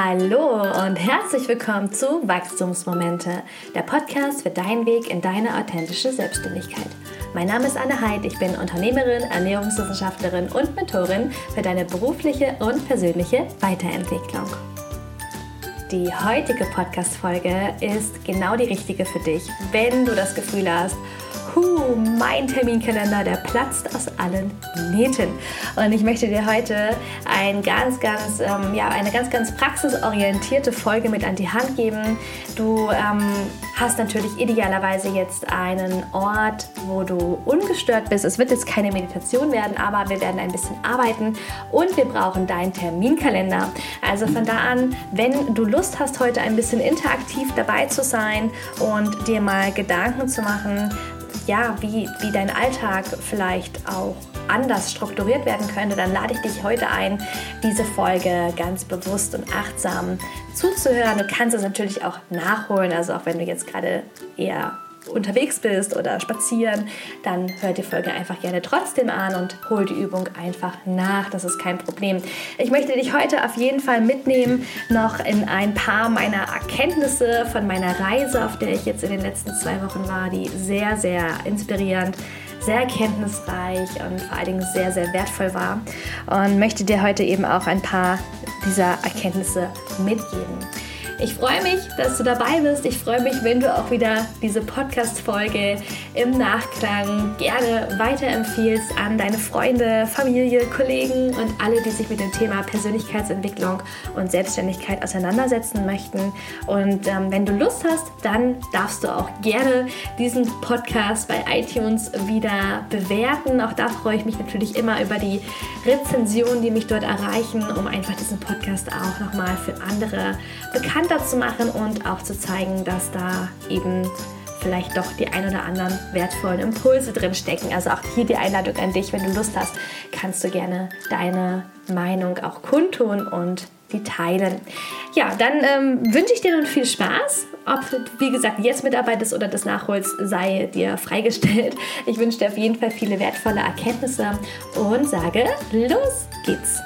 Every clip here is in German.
Hallo und herzlich willkommen zu Wachstumsmomente, der Podcast für deinen Weg in deine authentische Selbstständigkeit. Mein Name ist Anne Heid, ich bin Unternehmerin, Ernährungswissenschaftlerin und Mentorin für deine berufliche und persönliche Weiterentwicklung. Die heutige Podcast-Folge ist genau die richtige für dich, wenn du das Gefühl hast, Puh, mein Terminkalender, der platzt aus allen Nähten. Und ich möchte dir heute ein ganz, ganz, ähm, ja, eine ganz, ganz praxisorientierte Folge mit an die Hand geben. Du ähm, hast natürlich idealerweise jetzt einen Ort, wo du ungestört bist. Es wird jetzt keine Meditation werden, aber wir werden ein bisschen arbeiten und wir brauchen deinen Terminkalender. Also von da an, wenn du Lust hast, heute ein bisschen interaktiv dabei zu sein und dir mal Gedanken zu machen, ja, wie, wie dein Alltag vielleicht auch anders strukturiert werden könnte, dann lade ich dich heute ein, diese Folge ganz bewusst und achtsam zuzuhören. Du kannst es natürlich auch nachholen, also auch wenn du jetzt gerade eher unterwegs bist oder spazieren, dann hör die Folge einfach gerne trotzdem an und hol die Übung einfach nach. Das ist kein Problem. Ich möchte dich heute auf jeden Fall mitnehmen, noch in ein paar meiner Erkenntnisse von meiner Reise, auf der ich jetzt in den letzten zwei Wochen war, die sehr, sehr inspirierend sehr erkenntnisreich und vor allen Dingen sehr, sehr wertvoll war. Und möchte dir heute eben auch ein paar dieser Erkenntnisse mitgeben. Ich freue mich, dass du dabei bist. Ich freue mich, wenn du auch wieder diese Podcast-Folge im Nachklang gerne weiterempfiehlst an deine Freunde, Familie, Kollegen und alle, die sich mit dem Thema Persönlichkeitsentwicklung und Selbstständigkeit auseinandersetzen möchten. Und ähm, wenn du Lust hast, dann darfst du auch gerne diesen Podcast bei iTunes wieder bewerten. Auch da freue ich mich natürlich immer über die Rezensionen, die mich dort erreichen, um einfach diesen Podcast auch nochmal für andere bekannt bekannter zu machen und auch zu zeigen, dass da eben vielleicht doch die ein oder anderen wertvollen Impulse drin stecken. Also auch hier die Einladung an dich, wenn du Lust hast, kannst du gerne deine Meinung auch kundtun und die teilen. Ja, dann ähm, wünsche ich dir nun viel Spaß. Ob du, wie gesagt, jetzt mitarbeitest oder das nachholst, sei dir freigestellt. Ich wünsche dir auf jeden Fall viele wertvolle Erkenntnisse und sage, los geht's!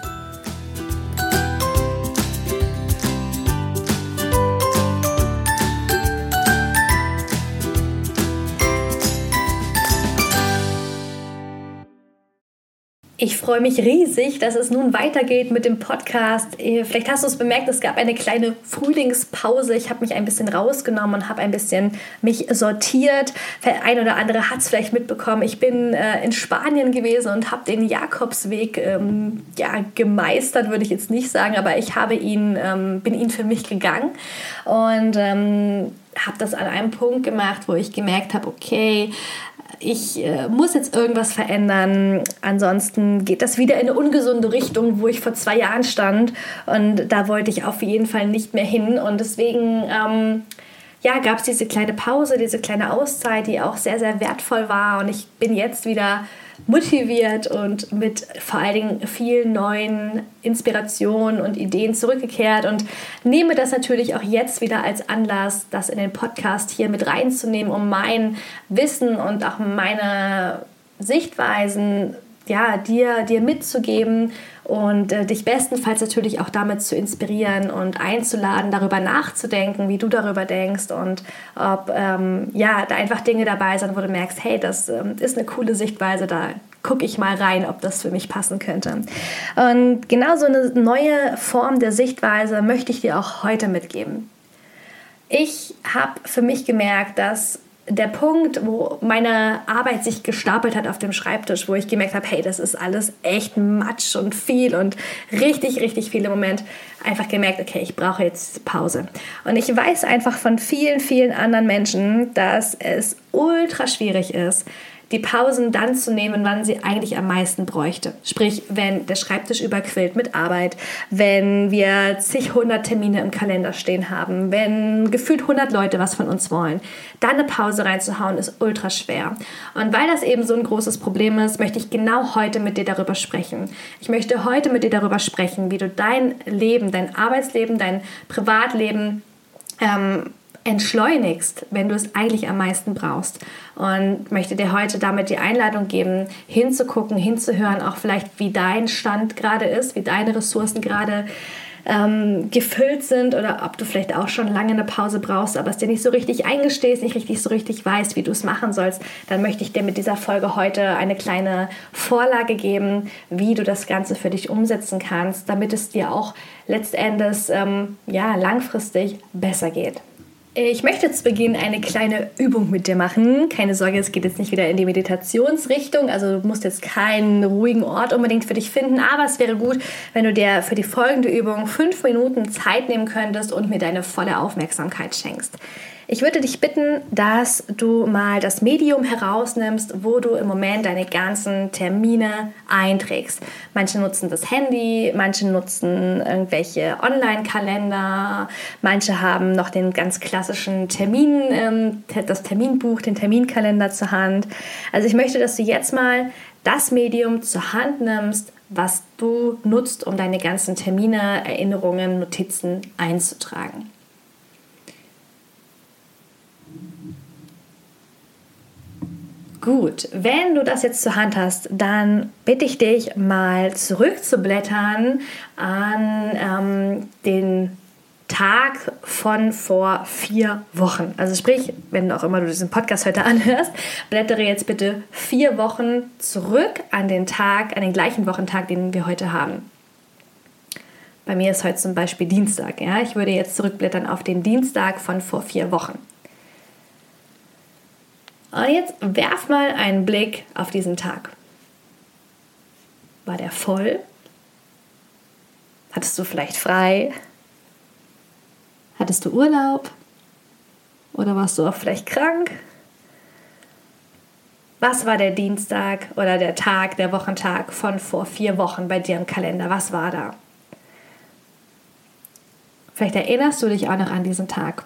Ich freue mich riesig, dass es nun weitergeht mit dem Podcast. Äh, vielleicht hast du es bemerkt, es gab eine kleine Frühlingspause. Ich habe mich ein bisschen rausgenommen und habe ein bisschen mich sortiert. Ein oder andere hat es vielleicht mitbekommen. Ich bin äh, in Spanien gewesen und habe den Jakobsweg ähm, ja, gemeistert, würde ich jetzt nicht sagen, aber ich habe ihn, ähm, bin ihn für mich gegangen und ähm, habe das an einem Punkt gemacht, wo ich gemerkt habe, okay, ich äh, muss jetzt irgendwas verändern. Ansonsten geht das wieder in eine ungesunde Richtung, wo ich vor zwei Jahren stand. Und da wollte ich auf jeden Fall nicht mehr hin. Und deswegen ähm, ja, gab es diese kleine Pause, diese kleine Auszeit, die auch sehr, sehr wertvoll war. Und ich bin jetzt wieder motiviert und mit vor allen Dingen vielen neuen Inspirationen und Ideen zurückgekehrt und nehme das natürlich auch jetzt wieder als Anlass, das in den Podcast hier mit reinzunehmen, um mein Wissen und auch meine Sichtweisen ja, dir, dir mitzugeben und äh, dich bestenfalls natürlich auch damit zu inspirieren und einzuladen, darüber nachzudenken, wie du darüber denkst und ob ähm, ja, da einfach Dinge dabei sind, wo du merkst, hey, das ähm, ist eine coole Sichtweise, da gucke ich mal rein, ob das für mich passen könnte. Und genau so eine neue Form der Sichtweise möchte ich dir auch heute mitgeben. Ich habe für mich gemerkt, dass der Punkt, wo meine Arbeit sich gestapelt hat auf dem Schreibtisch, wo ich gemerkt habe, hey, das ist alles echt Matsch und viel und richtig, richtig viel im Moment, einfach gemerkt, okay, ich brauche jetzt Pause. Und ich weiß einfach von vielen, vielen anderen Menschen, dass es ultra schwierig ist, die Pausen dann zu nehmen, wann sie eigentlich am meisten bräuchte. Sprich, wenn der Schreibtisch überquillt mit Arbeit, wenn wir zig hundert Termine im Kalender stehen haben, wenn gefühlt 100 Leute was von uns wollen, dann eine Pause reinzuhauen ist ultra schwer. Und weil das eben so ein großes Problem ist, möchte ich genau heute mit dir darüber sprechen. Ich möchte heute mit dir darüber sprechen, wie du dein Leben, dein Arbeitsleben, dein Privatleben ähm, entschleunigst, wenn du es eigentlich am meisten brauchst. Und möchte dir heute damit die Einladung geben, hinzugucken, hinzuhören, auch vielleicht wie dein Stand gerade ist, wie deine Ressourcen gerade ähm, gefüllt sind oder ob du vielleicht auch schon lange eine Pause brauchst, aber es dir nicht so richtig eingestehst, nicht richtig so richtig weißt, wie du es machen sollst, dann möchte ich dir mit dieser Folge heute eine kleine Vorlage geben, wie du das Ganze für dich umsetzen kannst, damit es dir auch letztendlich ähm, ja, langfristig besser geht. Ich möchte zu Beginn eine kleine Übung mit dir machen. Keine Sorge, es geht jetzt nicht wieder in die Meditationsrichtung. Also du musst jetzt keinen ruhigen Ort unbedingt für dich finden. Aber es wäre gut, wenn du dir für die folgende Übung fünf Minuten Zeit nehmen könntest und mir deine volle Aufmerksamkeit schenkst. Ich würde dich bitten, dass du mal das Medium herausnimmst, wo du im Moment deine ganzen Termine einträgst. Manche nutzen das Handy, manche nutzen irgendwelche Online-Kalender, manche haben noch den ganz klassischen Termin, ähm, das Terminbuch, den Terminkalender zur Hand. Also ich möchte, dass du jetzt mal das Medium zur Hand nimmst, was du nutzt, um deine ganzen Termine, Erinnerungen, Notizen einzutragen. Gut, wenn du das jetzt zur Hand hast, dann bitte ich dich mal zurückzublättern an ähm, den Tag von vor vier Wochen. Also sprich, wenn auch immer du diesen Podcast heute anhörst, blättere jetzt bitte vier Wochen zurück an den Tag, an den gleichen Wochentag, den wir heute haben. Bei mir ist heute zum Beispiel Dienstag. Ja? Ich würde jetzt zurückblättern auf den Dienstag von vor vier Wochen. Und jetzt werf mal einen Blick auf diesen Tag. War der voll? Hattest du vielleicht frei? Hattest du Urlaub? Oder warst du auch vielleicht krank? Was war der Dienstag oder der Tag, der Wochentag von vor vier Wochen bei dir im Kalender? Was war da? Vielleicht erinnerst du dich auch noch an diesen Tag.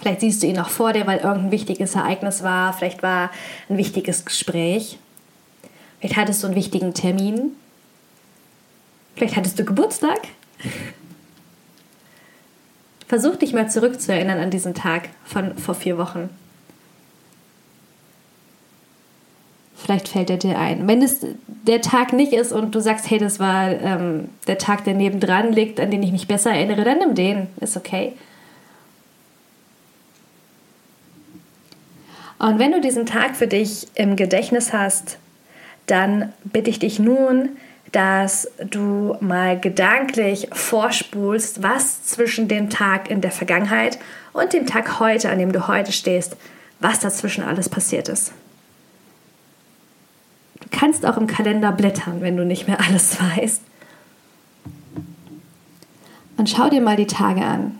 Vielleicht siehst du ihn noch vor dir, weil irgendein wichtiges Ereignis war. Vielleicht war ein wichtiges Gespräch. Vielleicht hattest du einen wichtigen Termin. Vielleicht hattest du Geburtstag. Versuch dich mal zurückzuerinnern an diesen Tag von vor vier Wochen. Vielleicht fällt er dir ein. Wenn es der Tag nicht ist und du sagst, hey, das war ähm, der Tag, der nebendran liegt, an den ich mich besser erinnere, dann nimm den. Ist okay. Und wenn du diesen Tag für dich im Gedächtnis hast, dann bitte ich dich nun, dass du mal gedanklich vorspulst, was zwischen dem Tag in der Vergangenheit und dem Tag heute, an dem du heute stehst, was dazwischen alles passiert ist. Du kannst auch im Kalender blättern, wenn du nicht mehr alles weißt. Und schau dir mal die Tage an.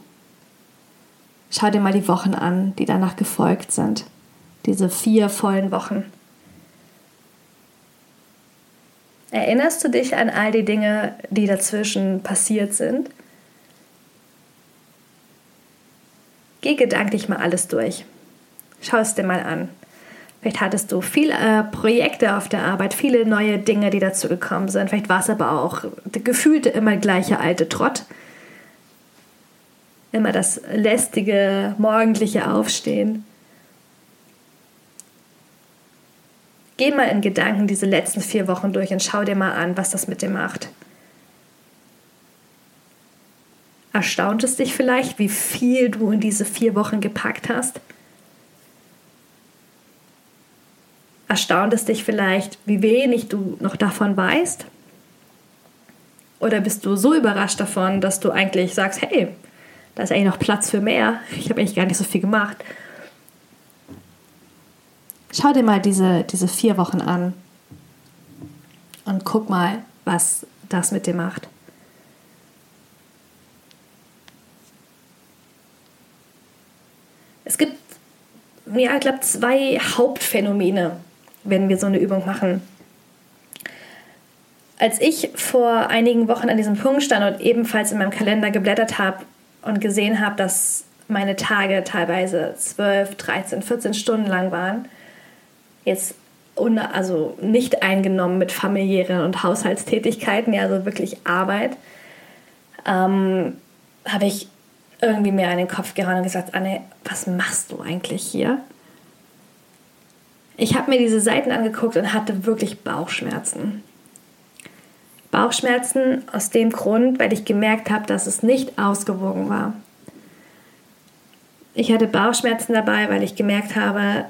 Schau dir mal die Wochen an, die danach gefolgt sind diese vier vollen Wochen. Erinnerst du dich an all die Dinge, die dazwischen passiert sind? Geh gedanklich mal alles durch. Schau es dir mal an. Vielleicht hattest du viele äh, Projekte auf der Arbeit, viele neue Dinge, die dazu gekommen sind. Vielleicht war es aber auch gefühlte immer gleiche alte Trott. Immer das lästige morgendliche Aufstehen. Geh mal in Gedanken diese letzten vier Wochen durch und schau dir mal an, was das mit dir macht. Erstaunt es dich vielleicht, wie viel du in diese vier Wochen gepackt hast? Erstaunt es dich vielleicht, wie wenig du noch davon weißt? Oder bist du so überrascht davon, dass du eigentlich sagst, hey, da ist eigentlich noch Platz für mehr. Ich habe eigentlich gar nicht so viel gemacht. Schau dir mal diese, diese vier Wochen an und guck mal, was das mit dir macht. Es gibt, ja, ich glaube, zwei Hauptphänomene, wenn wir so eine Übung machen. Als ich vor einigen Wochen an diesem Punkt stand und ebenfalls in meinem Kalender geblättert habe und gesehen habe, dass meine Tage teilweise 12, 13, 14 Stunden lang waren, jetzt also nicht eingenommen mit familiären und Haushaltstätigkeiten, ja, also wirklich Arbeit, ähm, habe ich irgendwie mir an den Kopf gehauen und gesagt, Anne, was machst du eigentlich hier? Ich habe mir diese Seiten angeguckt und hatte wirklich Bauchschmerzen. Bauchschmerzen aus dem Grund, weil ich gemerkt habe, dass es nicht ausgewogen war. Ich hatte Bauchschmerzen dabei, weil ich gemerkt habe,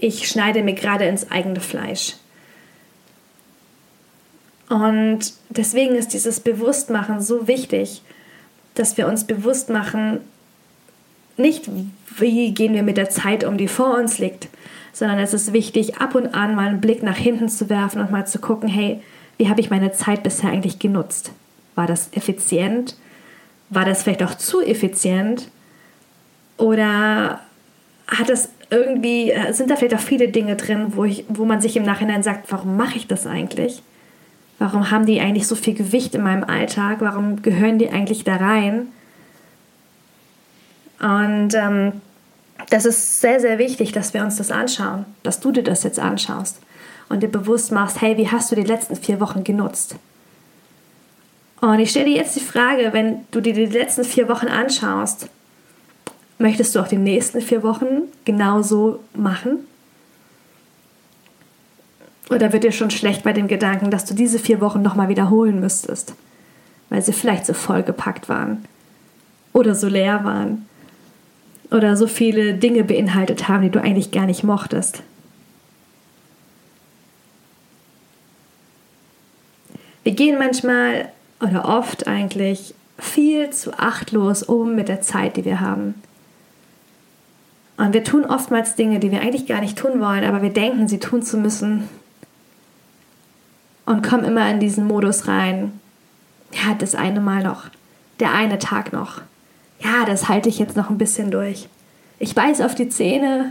ich schneide mir gerade ins eigene Fleisch. Und deswegen ist dieses Bewusstmachen so wichtig, dass wir uns bewusst machen, nicht wie gehen wir mit der Zeit um, die vor uns liegt, sondern es ist wichtig, ab und an mal einen Blick nach hinten zu werfen und mal zu gucken, hey, wie habe ich meine Zeit bisher eigentlich genutzt? War das effizient? War das vielleicht auch zu effizient? Oder hat das irgendwie, sind da vielleicht auch viele Dinge drin, wo, ich, wo man sich im Nachhinein sagt, warum mache ich das eigentlich? Warum haben die eigentlich so viel Gewicht in meinem Alltag? Warum gehören die eigentlich da rein? Und ähm, das ist sehr, sehr wichtig, dass wir uns das anschauen, dass du dir das jetzt anschaust und dir bewusst machst, hey, wie hast du die letzten vier Wochen genutzt? Und ich stelle dir jetzt die Frage, wenn du dir die letzten vier Wochen anschaust, möchtest du auch die nächsten vier Wochen genauso machen? Oder wird dir schon schlecht bei dem Gedanken, dass du diese vier Wochen nochmal wiederholen müsstest, weil sie vielleicht so vollgepackt waren oder so leer waren oder so viele Dinge beinhaltet haben, die du eigentlich gar nicht mochtest? Wir gehen manchmal oder oft eigentlich viel zu achtlos um mit der Zeit, die wir haben. Und wir tun oftmals Dinge, die wir eigentlich gar nicht tun wollen, aber wir denken, sie tun zu müssen, und komm immer in diesen Modus rein. Ja, das eine Mal noch, der eine Tag noch. Ja, das halte ich jetzt noch ein bisschen durch. Ich beiß auf die Zähne.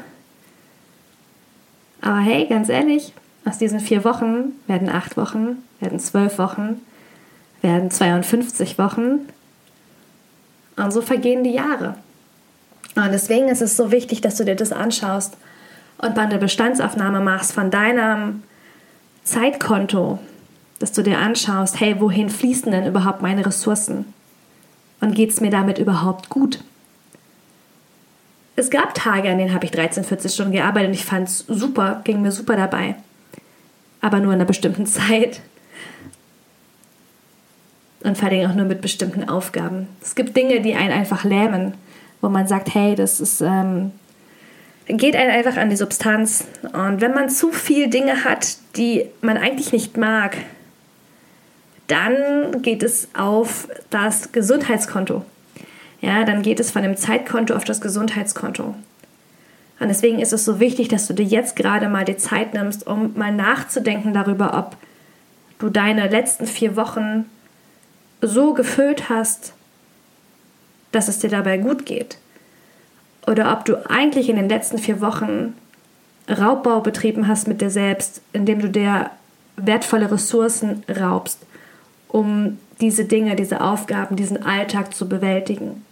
Aber hey, ganz ehrlich, aus diesen vier Wochen werden acht Wochen, werden zwölf Wochen, werden 52 Wochen. Und so vergehen die Jahre. Und deswegen ist es so wichtig, dass du dir das anschaust und mal eine Bestandsaufnahme machst von deinem Zeitkonto, dass du dir anschaust, hey, wohin fließen denn überhaupt meine Ressourcen? Und geht es mir damit überhaupt gut? Es gab Tage, an denen habe ich 13, 14 Stunden gearbeitet und ich fand es super, ging mir super dabei. Aber nur in einer bestimmten Zeit. Und vor allem auch nur mit bestimmten Aufgaben. Es gibt Dinge, die einen einfach lähmen, wo man sagt, hey, das ist ähm, geht einen einfach an die Substanz. Und wenn man zu viel Dinge hat, die man eigentlich nicht mag, dann geht es auf das Gesundheitskonto. Ja, dann geht es von dem Zeitkonto auf das Gesundheitskonto. Und deswegen ist es so wichtig, dass du dir jetzt gerade mal die Zeit nimmst, um mal nachzudenken darüber, ob du deine letzten vier Wochen so gefüllt hast, dass es dir dabei gut geht oder ob du eigentlich in den letzten vier Wochen Raubbau betrieben hast mit dir selbst, indem du dir wertvolle Ressourcen raubst, um diese Dinge, diese Aufgaben, diesen Alltag zu bewältigen.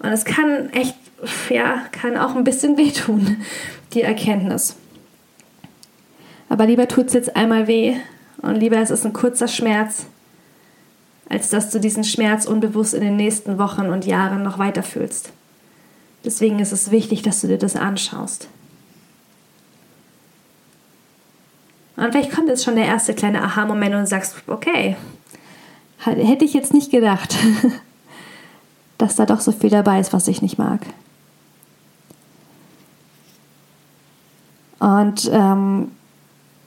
Und es kann echt, ja, kann auch ein bisschen wehtun, die Erkenntnis. Aber lieber tut es jetzt einmal weh und lieber es ist ein kurzer Schmerz, als dass du diesen Schmerz unbewusst in den nächsten Wochen und Jahren noch weiter fühlst. Deswegen ist es wichtig, dass du dir das anschaust. Und vielleicht kommt jetzt schon der erste kleine Aha-Moment und sagst, okay, hätte ich jetzt nicht gedacht, dass da doch so viel dabei ist, was ich nicht mag. Und ähm,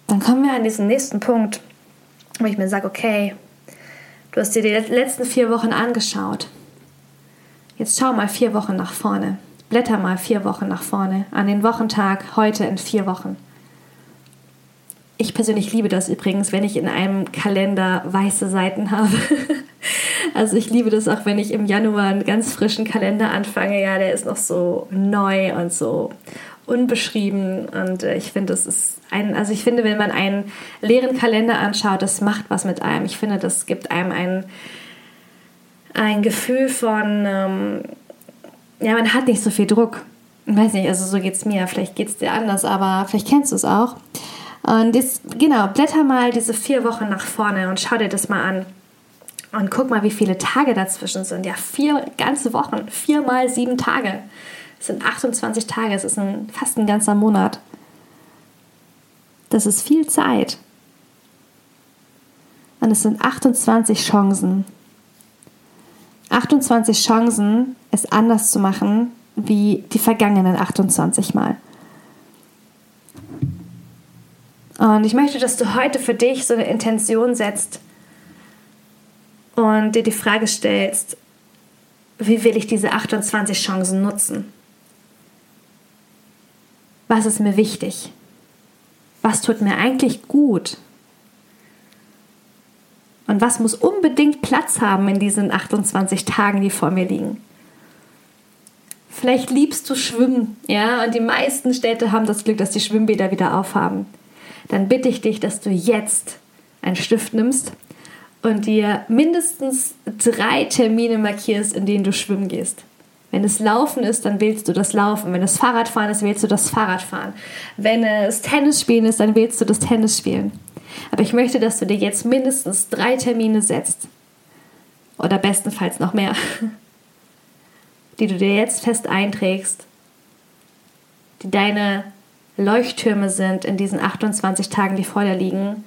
dann kommen wir an diesen nächsten Punkt, wo ich mir sage, okay, Du hast dir die letzten vier Wochen angeschaut. Jetzt schau mal vier Wochen nach vorne. Blätter mal vier Wochen nach vorne. An den Wochentag heute in vier Wochen. Ich persönlich liebe das übrigens, wenn ich in einem Kalender weiße Seiten habe. Also ich liebe das auch, wenn ich im Januar einen ganz frischen Kalender anfange. Ja, der ist noch so neu und so unbeschrieben. Und äh, ich finde, das ist ein, also ich finde, wenn man einen leeren Kalender anschaut, das macht was mit einem. Ich finde, das gibt einem ein, ein Gefühl von, ähm, ja, man hat nicht so viel Druck. Ich weiß nicht, also so geht es mir. Vielleicht geht es dir anders, aber vielleicht kennst du es auch. Und jetzt, genau, blätter mal diese vier Wochen nach vorne und schau dir das mal an. Und guck mal, wie viele Tage dazwischen sind. Ja, vier ganze Wochen, vier mal sieben Tage. Das sind 28 Tage, es ist ein, fast ein ganzer Monat. Das ist viel Zeit. Und es sind 28 Chancen. 28 Chancen, es anders zu machen wie die vergangenen 28 Mal. Und ich möchte, dass du heute für dich so eine Intention setzt und dir die Frage stellst, wie will ich diese 28 Chancen nutzen? Was ist mir wichtig? Was tut mir eigentlich gut? Und was muss unbedingt Platz haben in diesen 28 Tagen, die vor mir liegen? Vielleicht liebst du Schwimmen, ja, und die meisten Städte haben das Glück, dass die Schwimmbäder wieder aufhaben. Dann bitte ich dich, dass du jetzt einen Stift nimmst und dir mindestens drei Termine markierst, in denen du schwimmen gehst. Wenn es Laufen ist, dann wählst du das Laufen. Wenn es Fahrradfahren ist, wählst du das Fahrradfahren. Wenn es Tennis spielen ist, dann wählst du das Tennis spielen. Aber ich möchte, dass du dir jetzt mindestens drei Termine setzt. Oder bestenfalls noch mehr. Die du dir jetzt fest einträgst. Die deine Leuchttürme sind in diesen 28 Tagen, die vor dir liegen,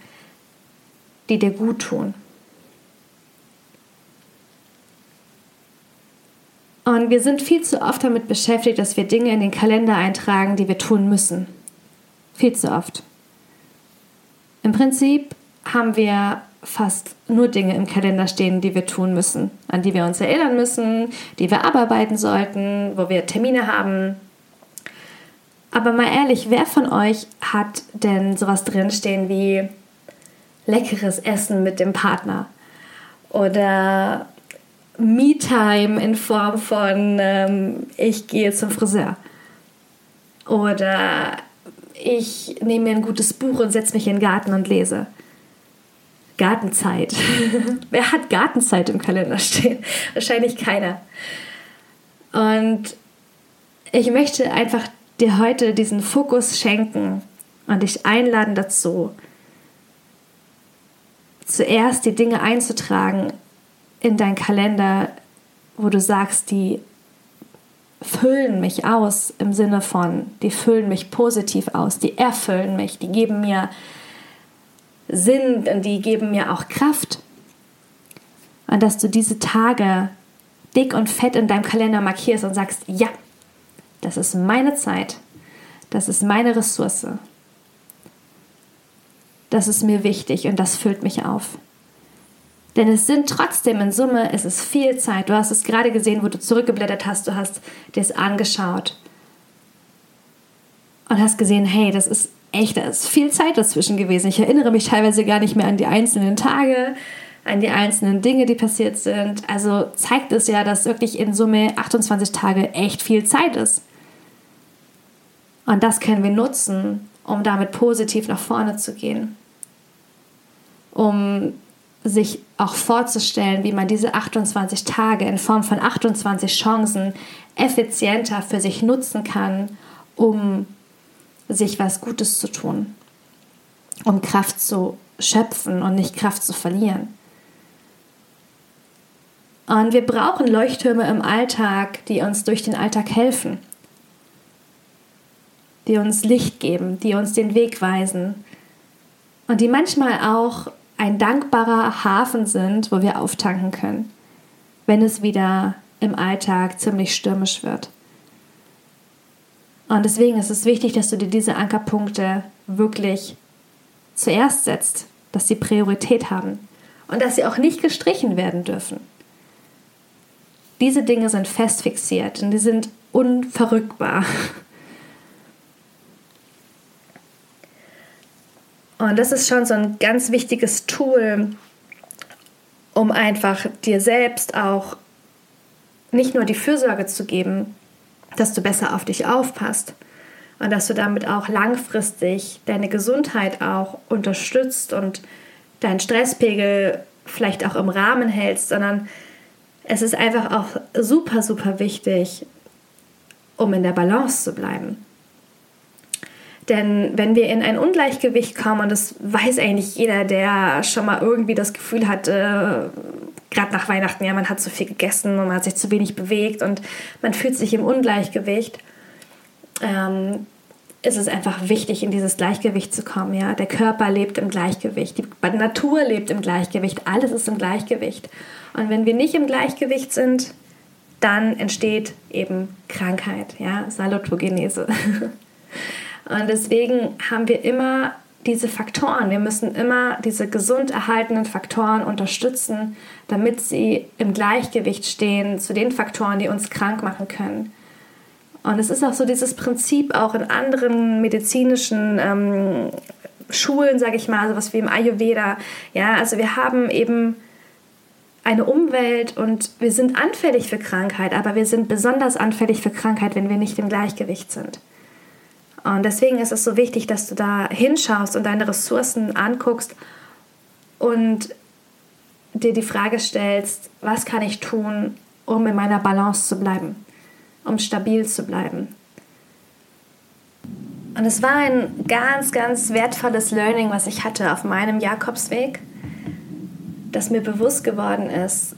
die dir gut tun. Und wir sind viel zu oft damit beschäftigt, dass wir Dinge in den Kalender eintragen, die wir tun müssen. Viel zu oft. Im Prinzip haben wir fast nur Dinge im Kalender stehen, die wir tun müssen, an die wir uns erinnern müssen, die wir abarbeiten sollten, wo wir Termine haben. Aber mal ehrlich, wer von euch hat denn sowas drinstehen wie leckeres Essen mit dem Partner oder Me-Time in Form von ähm, ich gehe zum Friseur oder ich nehme mir ein gutes Buch und setze mich in den Garten und lese. Gartenzeit. Wer hat Gartenzeit im Kalender stehen? Wahrscheinlich keiner. Und ich möchte einfach dir heute diesen Fokus schenken und dich einladen dazu, zuerst die Dinge einzutragen in deinen Kalender, wo du sagst, die füllen mich aus im Sinne von, die füllen mich positiv aus, die erfüllen mich, die geben mir Sinn und die geben mir auch Kraft. Und dass du diese Tage dick und fett in deinem Kalender markierst und sagst, ja, das ist meine Zeit, das ist meine Ressource, das ist mir wichtig und das füllt mich auf. Denn es sind trotzdem in Summe, es ist viel Zeit. Du hast es gerade gesehen, wo du zurückgeblättert hast, du hast dir es angeschaut und hast gesehen, hey, das ist echt, da ist viel Zeit dazwischen gewesen. Ich erinnere mich teilweise gar nicht mehr an die einzelnen Tage, an die einzelnen Dinge, die passiert sind. Also zeigt es ja, dass wirklich in Summe 28 Tage echt viel Zeit ist. Und das können wir nutzen, um damit positiv nach vorne zu gehen. Um sich auch vorzustellen, wie man diese 28 Tage in Form von 28 Chancen effizienter für sich nutzen kann, um sich was Gutes zu tun, um Kraft zu schöpfen und nicht Kraft zu verlieren. Und wir brauchen Leuchttürme im Alltag, die uns durch den Alltag helfen, die uns Licht geben, die uns den Weg weisen und die manchmal auch ein dankbarer Hafen sind, wo wir auftanken können, wenn es wieder im Alltag ziemlich stürmisch wird. Und deswegen ist es wichtig, dass du dir diese Ankerpunkte wirklich zuerst setzt, dass sie Priorität haben und dass sie auch nicht gestrichen werden dürfen. Diese Dinge sind fest fixiert und die sind unverrückbar. Und das ist schon so ein ganz wichtiges Tool, um einfach dir selbst auch nicht nur die Fürsorge zu geben, dass du besser auf dich aufpasst und dass du damit auch langfristig deine Gesundheit auch unterstützt und deinen Stresspegel vielleicht auch im Rahmen hältst, sondern es ist einfach auch super, super wichtig, um in der Balance zu bleiben. Denn wenn wir in ein Ungleichgewicht kommen, und das weiß eigentlich jeder, der schon mal irgendwie das Gefühl hat, äh, gerade nach Weihnachten, ja, man hat zu viel gegessen und man hat sich zu wenig bewegt und man fühlt sich im Ungleichgewicht, ähm, ist es einfach wichtig, in dieses Gleichgewicht zu kommen. Ja? Der Körper lebt im Gleichgewicht, die Natur lebt im Gleichgewicht, alles ist im Gleichgewicht. Und wenn wir nicht im Gleichgewicht sind, dann entsteht eben Krankheit, ja? Salutogenese. Und deswegen haben wir immer diese Faktoren. Wir müssen immer diese gesund erhaltenen Faktoren unterstützen, damit sie im Gleichgewicht stehen zu den Faktoren, die uns krank machen können. Und es ist auch so dieses Prinzip auch in anderen medizinischen ähm, Schulen, sage ich mal, sowas wie im Ayurveda. Ja, also wir haben eben eine Umwelt und wir sind anfällig für Krankheit, aber wir sind besonders anfällig für Krankheit, wenn wir nicht im Gleichgewicht sind. Und deswegen ist es so wichtig, dass du da hinschaust und deine Ressourcen anguckst und dir die Frage stellst, was kann ich tun, um in meiner Balance zu bleiben, um stabil zu bleiben. Und es war ein ganz, ganz wertvolles Learning, was ich hatte auf meinem Jakobsweg, dass mir bewusst geworden ist,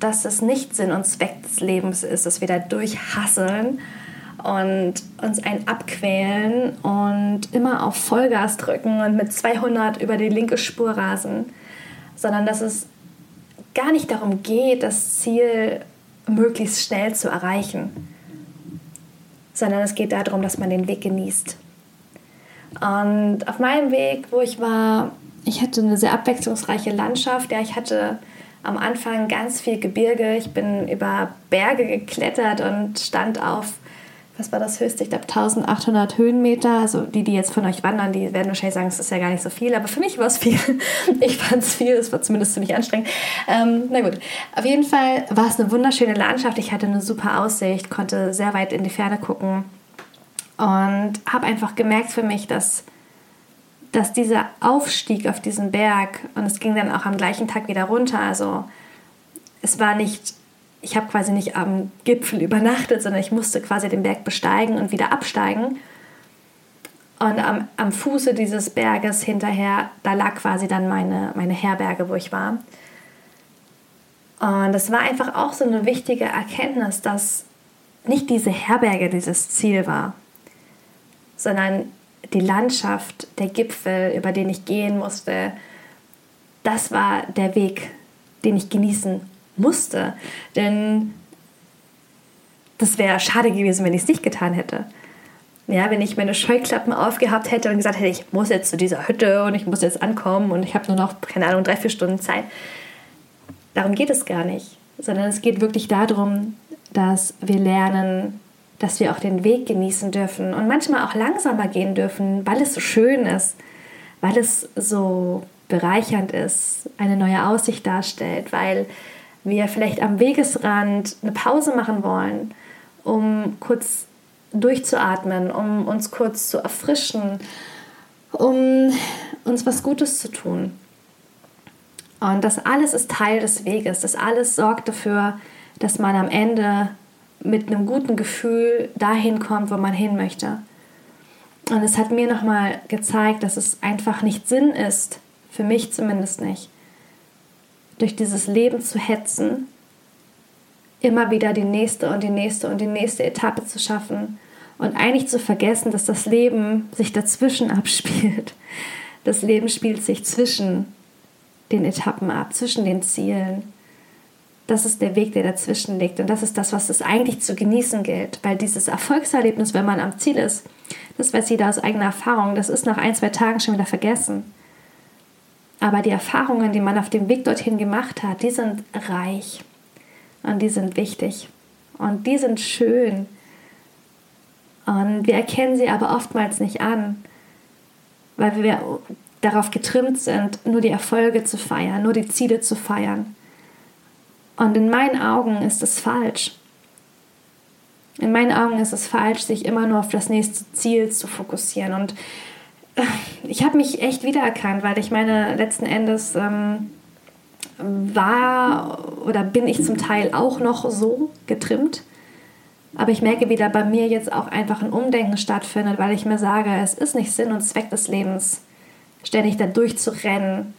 dass es nicht Sinn und Zweck des Lebens ist, dass wir da durchhasseln und uns ein abquälen und immer auf Vollgas drücken und mit 200 über die linke Spur rasen, sondern dass es gar nicht darum geht, das Ziel möglichst schnell zu erreichen, sondern es geht darum, dass man den Weg genießt. Und auf meinem Weg, wo ich war, ich hatte eine sehr abwechslungsreiche Landschaft. Ja, ich hatte am Anfang ganz viel Gebirge. Ich bin über Berge geklettert und stand auf was war das höchste? Ich glaube 1800 Höhenmeter. Also die, die jetzt von euch wandern, die werden wahrscheinlich sagen, es ist ja gar nicht so viel. Aber für mich war es viel. Ich fand es viel. Es war zumindest ziemlich anstrengend. Ähm, na gut. Auf jeden Fall war es eine wunderschöne Landschaft. Ich hatte eine super Aussicht, konnte sehr weit in die Ferne gucken und habe einfach gemerkt für mich, dass dass dieser Aufstieg auf diesen Berg und es ging dann auch am gleichen Tag wieder runter. Also es war nicht ich habe quasi nicht am Gipfel übernachtet, sondern ich musste quasi den Berg besteigen und wieder absteigen. Und am, am Fuße dieses Berges hinterher, da lag quasi dann meine, meine Herberge, wo ich war. Und das war einfach auch so eine wichtige Erkenntnis, dass nicht diese Herberge dieses Ziel war, sondern die Landschaft, der Gipfel, über den ich gehen musste, das war der Weg, den ich genießen musste. Denn das wäre schade gewesen, wenn ich es nicht getan hätte. Ja, wenn ich meine Scheuklappen aufgehabt hätte und gesagt hätte, ich muss jetzt zu dieser Hütte und ich muss jetzt ankommen und ich habe nur noch, keine Ahnung, drei, vier Stunden Zeit. Darum geht es gar nicht, sondern es geht wirklich darum, dass wir lernen, dass wir auch den Weg genießen dürfen und manchmal auch langsamer gehen dürfen, weil es so schön ist, weil es so bereichernd ist, eine neue Aussicht darstellt, weil wir vielleicht am Wegesrand eine Pause machen wollen, um kurz durchzuatmen, um uns kurz zu erfrischen, um uns was Gutes zu tun. Und das alles ist Teil des Weges. Das alles sorgt dafür, dass man am Ende mit einem guten Gefühl dahin kommt, wo man hin möchte. Und es hat mir nochmal gezeigt, dass es einfach nicht Sinn ist, für mich zumindest nicht, durch dieses Leben zu hetzen, immer wieder die nächste und die nächste und die nächste Etappe zu schaffen und eigentlich zu vergessen, dass das Leben sich dazwischen abspielt. Das Leben spielt sich zwischen den Etappen ab, zwischen den Zielen. Das ist der Weg, der dazwischen liegt. Und das ist das, was es eigentlich zu genießen gilt. Weil dieses Erfolgserlebnis, wenn man am Ziel ist, das weiß jeder aus eigener Erfahrung, das ist nach ein, zwei Tagen schon wieder vergessen. Aber die Erfahrungen, die man auf dem Weg dorthin gemacht hat, die sind reich und die sind wichtig und die sind schön. Und wir erkennen sie aber oftmals nicht an, weil wir darauf getrimmt sind, nur die Erfolge zu feiern, nur die Ziele zu feiern. Und in meinen Augen ist es falsch. In meinen Augen ist es falsch, sich immer nur auf das nächste Ziel zu fokussieren. Und ich habe mich echt wiedererkannt, weil ich meine, letzten Endes ähm, war oder bin ich zum Teil auch noch so getrimmt. Aber ich merke, wie da bei mir jetzt auch einfach ein Umdenken stattfindet, weil ich mir sage, es ist nicht Sinn und Zweck des Lebens, ständig da durchzurennen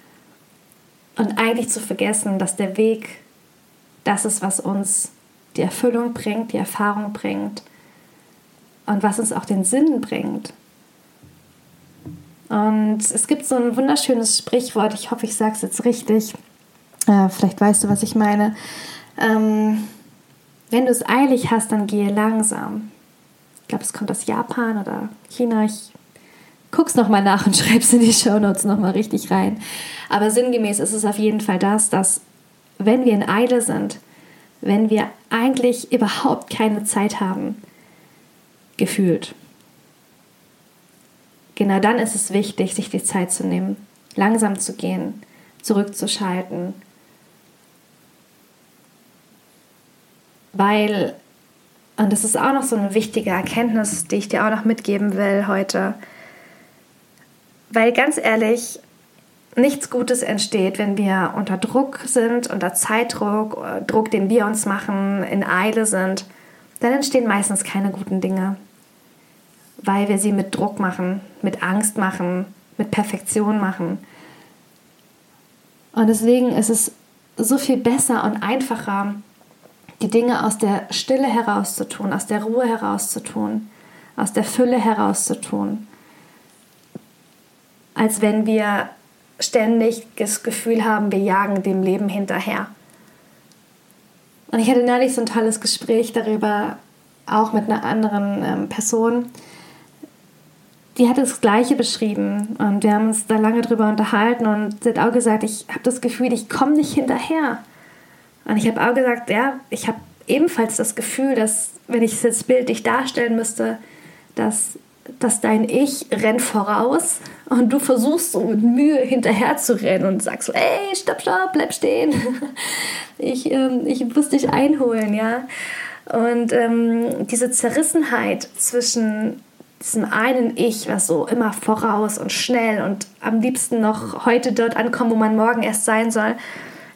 und eigentlich zu vergessen, dass der Weg das ist, was uns die Erfüllung bringt, die Erfahrung bringt und was uns auch den Sinn bringt. Und es gibt so ein wunderschönes Sprichwort, ich hoffe, ich sage es jetzt richtig. Äh, vielleicht weißt du, was ich meine. Ähm, wenn du es eilig hast, dann gehe langsam. Ich glaube, es kommt aus Japan oder China. Ich guck's nochmal nach und schreib's in die Shownotes nochmal richtig rein. Aber sinngemäß ist es auf jeden Fall das, dass wenn wir in Eile sind, wenn wir eigentlich überhaupt keine Zeit haben, gefühlt, genau dann ist es wichtig, sich die Zeit zu nehmen, langsam zu gehen, zurückzuschalten. Weil, und das ist auch noch so eine wichtige Erkenntnis, die ich dir auch noch mitgeben will heute, weil ganz ehrlich, nichts Gutes entsteht, wenn wir unter Druck sind, unter Zeitdruck, äh, Druck, den wir uns machen, in Eile sind, dann entstehen meistens keine guten Dinge weil wir sie mit Druck machen, mit Angst machen, mit Perfektion machen. Und deswegen ist es so viel besser und einfacher, die Dinge aus der Stille herauszutun, aus der Ruhe herauszutun, aus der Fülle herauszutun, als wenn wir ständig das Gefühl haben, wir jagen dem Leben hinterher. Und ich hatte neulich so ein tolles Gespräch darüber, auch mit einer anderen ähm, Person, die hat das Gleiche beschrieben und wir haben uns da lange drüber unterhalten und sie hat auch gesagt, ich habe das Gefühl, ich komme nicht hinterher. Und ich habe auch gesagt, ja, ich habe ebenfalls das Gefühl, dass, wenn ich es jetzt bildlich darstellen müsste, dass, dass dein Ich rennt voraus und du versuchst so mit Mühe hinterher zu rennen und sagst so, ey, stopp, stopp, bleib stehen. Ich, ähm, ich muss dich einholen, ja. Und ähm, diese Zerrissenheit zwischen diesem einen Ich, was so immer voraus und schnell und am liebsten noch heute dort ankommt, wo man morgen erst sein soll,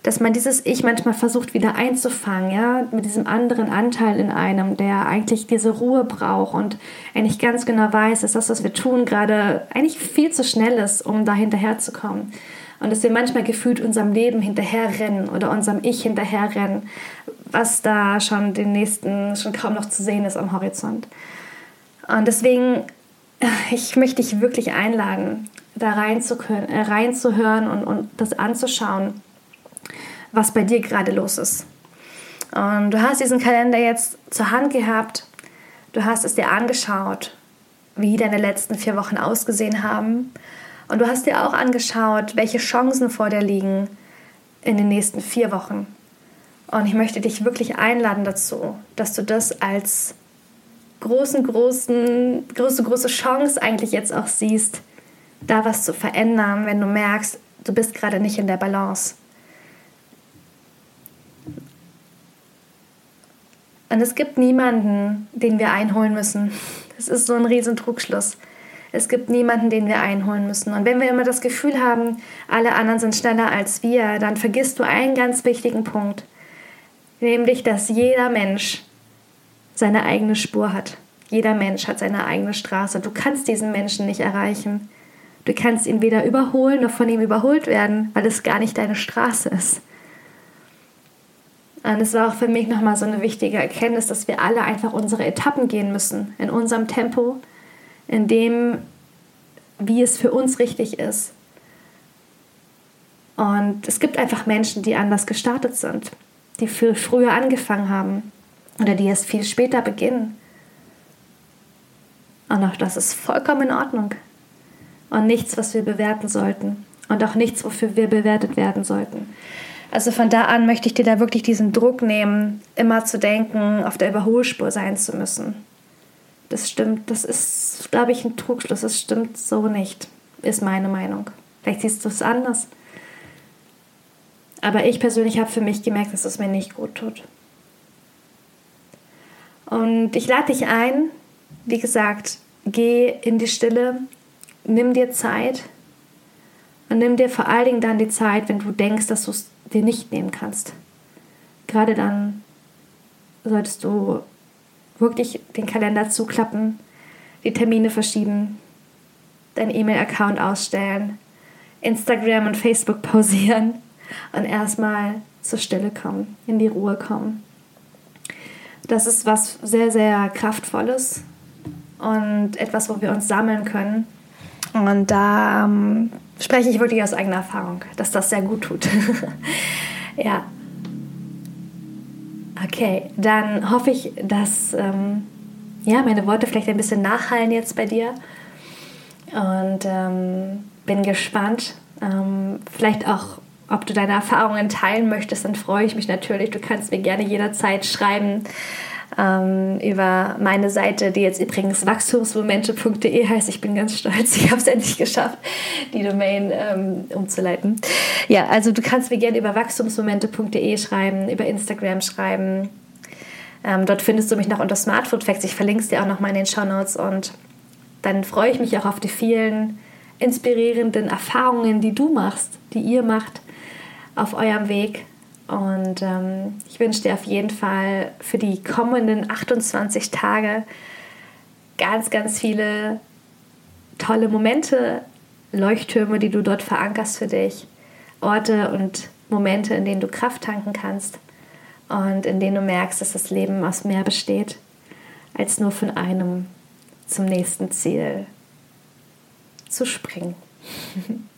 dass man dieses Ich manchmal versucht wieder einzufangen, ja, mit diesem anderen Anteil in einem, der eigentlich diese Ruhe braucht und eigentlich ganz genau weiß, dass das, was wir tun, gerade eigentlich viel zu schnell ist, um da hinterherzukommen. Und dass wir manchmal gefühlt unserem Leben hinterherrennen oder unserem Ich hinterherrennen, was da schon den nächsten schon kaum noch zu sehen ist am Horizont. Und deswegen, ich möchte dich wirklich einladen, da reinzuhören, äh, reinzuhören und, und das anzuschauen, was bei dir gerade los ist. Und du hast diesen Kalender jetzt zur Hand gehabt, du hast es dir angeschaut, wie deine letzten vier Wochen ausgesehen haben. Und du hast dir auch angeschaut, welche Chancen vor dir liegen in den nächsten vier Wochen. Und ich möchte dich wirklich einladen dazu, dass du das als großen, großen, große, große Chance eigentlich jetzt auch siehst, da was zu verändern, wenn du merkst, du bist gerade nicht in der Balance. Und es gibt niemanden, den wir einholen müssen. Das ist so ein riesen Trugschluss. Es gibt niemanden, den wir einholen müssen. Und wenn wir immer das Gefühl haben, alle anderen sind schneller als wir, dann vergisst du einen ganz wichtigen Punkt. Nämlich, dass jeder Mensch seine eigene Spur hat. Jeder Mensch hat seine eigene Straße. Du kannst diesen Menschen nicht erreichen. Du kannst ihn weder überholen noch von ihm überholt werden, weil es gar nicht deine Straße ist. Und es war auch für mich nochmal so eine wichtige Erkenntnis, dass wir alle einfach unsere Etappen gehen müssen, in unserem Tempo, in dem, wie es für uns richtig ist. Und es gibt einfach Menschen, die anders gestartet sind, die viel früher angefangen haben oder die es viel später beginnen. Und auch das ist vollkommen in Ordnung. Und nichts, was wir bewerten sollten. Und auch nichts, wofür wir bewertet werden sollten. Also von da an möchte ich dir da wirklich diesen Druck nehmen, immer zu denken, auf der Überholspur sein zu müssen. Das stimmt, das ist, glaube ich, ein Trugschluss. Das stimmt so nicht, ist meine Meinung. Vielleicht siehst du es anders. Aber ich persönlich habe für mich gemerkt, dass es mir nicht gut tut. Und ich lade dich ein, wie gesagt, geh in die Stille, nimm dir Zeit und nimm dir vor allen Dingen dann die Zeit, wenn du denkst, dass du es dir nicht nehmen kannst. Gerade dann solltest du wirklich den Kalender zuklappen, die Termine verschieben, deinen E-Mail-Account ausstellen, Instagram und Facebook pausieren und erstmal zur Stille kommen, in die Ruhe kommen. Das ist was sehr, sehr Kraftvolles und etwas, wo wir uns sammeln können. Und da ähm, spreche ich wirklich aus eigener Erfahrung, dass das sehr gut tut. ja. Okay, dann hoffe ich, dass ähm, ja, meine Worte vielleicht ein bisschen nachhallen jetzt bei dir. Und ähm, bin gespannt, ähm, vielleicht auch, ob du deine Erfahrungen teilen möchtest, dann freue ich mich natürlich. Du kannst mir gerne jederzeit schreiben ähm, über meine Seite, die jetzt übrigens wachstumsmomente.de heißt. Ich bin ganz stolz, ich habe es endlich geschafft, die Domain ähm, umzuleiten. Ja, also du kannst mir gerne über wachstumsmomente.de schreiben, über Instagram schreiben. Ähm, dort findest du mich noch unter Smartphone Facts. Ich verlinke es dir auch noch mal in den Show Notes und dann freue ich mich auch auf die vielen inspirierenden Erfahrungen, die du machst, die ihr macht auf eurem Weg und ähm, ich wünsche dir auf jeden Fall für die kommenden 28 Tage ganz, ganz viele tolle Momente, Leuchttürme, die du dort verankerst für dich, Orte und Momente, in denen du Kraft tanken kannst und in denen du merkst, dass das Leben aus mehr besteht, als nur von einem zum nächsten Ziel zu springen.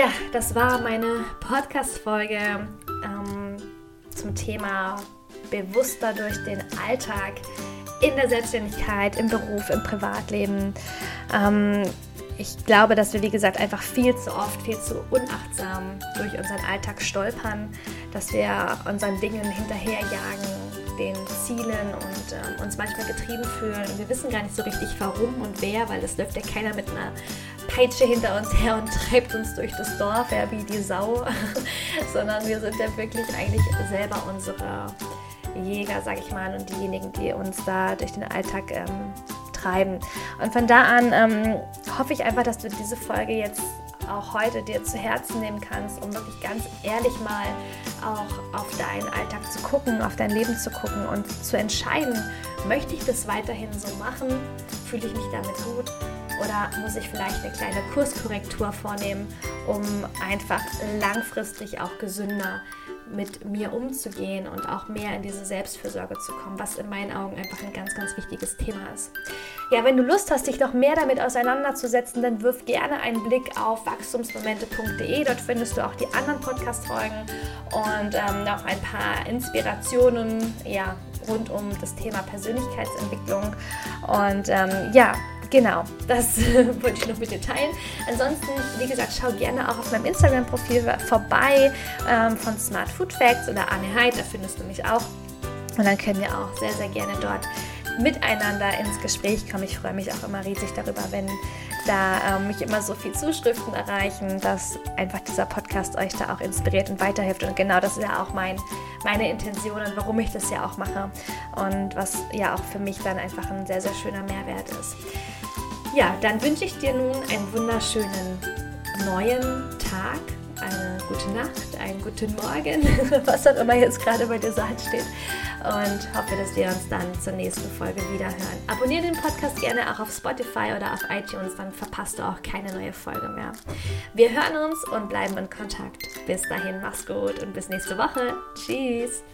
Ja, das war meine Podcast-Folge ähm, zum Thema bewusster durch den Alltag in der Selbstständigkeit, im Beruf, im Privatleben. Ähm, ich glaube, dass wir, wie gesagt, einfach viel zu oft, viel zu unachtsam durch unseren Alltag stolpern, dass wir unseren Dingen hinterherjagen, den Zielen und ähm, uns manchmal getrieben fühlen. Wir wissen gar nicht so richtig, warum und wer, weil es läuft ja keiner mit einer Peitsche hinter uns her und treibt uns durch das Dorf, ja, wie die Sau, sondern wir sind ja wirklich eigentlich selber unsere Jäger, sag ich mal, und diejenigen, die uns da durch den Alltag ähm, treiben. Und von da an ähm, hoffe ich einfach, dass du diese Folge jetzt auch heute dir zu Herzen nehmen kannst, um wirklich ganz ehrlich mal auch auf deinen Alltag zu gucken, auf dein Leben zu gucken und zu entscheiden, möchte ich das weiterhin so machen? Fühle ich mich damit gut? Oder muss ich vielleicht eine kleine Kurskorrektur vornehmen, um einfach langfristig auch gesünder mit mir umzugehen und auch mehr in diese Selbstfürsorge zu kommen, was in meinen Augen einfach ein ganz, ganz wichtiges Thema ist. Ja, wenn du Lust hast, dich noch mehr damit auseinanderzusetzen, dann wirf gerne einen Blick auf wachstumsmomente.de. Dort findest du auch die anderen Podcast-Folgen und ähm, noch ein paar Inspirationen ja, rund um das Thema Persönlichkeitsentwicklung. Und ähm, ja, Genau, das wollte ich noch mit dir teilen. Ansonsten, wie gesagt, schau gerne auch auf meinem Instagram-Profil vorbei ähm, von Smart Food Facts oder Anne Heid, da findest du mich auch. Und dann können wir auch sehr, sehr gerne dort miteinander ins Gespräch kommen. Ich freue mich auch immer riesig darüber, wenn da ähm, mich immer so viel Zuschriften erreichen, dass einfach dieser Podcast euch da auch inspiriert und weiterhilft. Und genau das ist ja auch mein, meine Intention und warum ich das ja auch mache und was ja auch für mich dann einfach ein sehr, sehr schöner Mehrwert ist. Ja, dann wünsche ich dir nun einen wunderschönen neuen Tag, eine gute Nacht, einen guten Morgen, was auch immer jetzt gerade bei dir so ansteht. Und hoffe, dass wir uns dann zur nächsten Folge wieder hören. Abonniere den Podcast gerne auch auf Spotify oder auf iTunes, dann verpasst du auch keine neue Folge mehr. Wir hören uns und bleiben in Kontakt. Bis dahin, mach's gut und bis nächste Woche. Tschüss.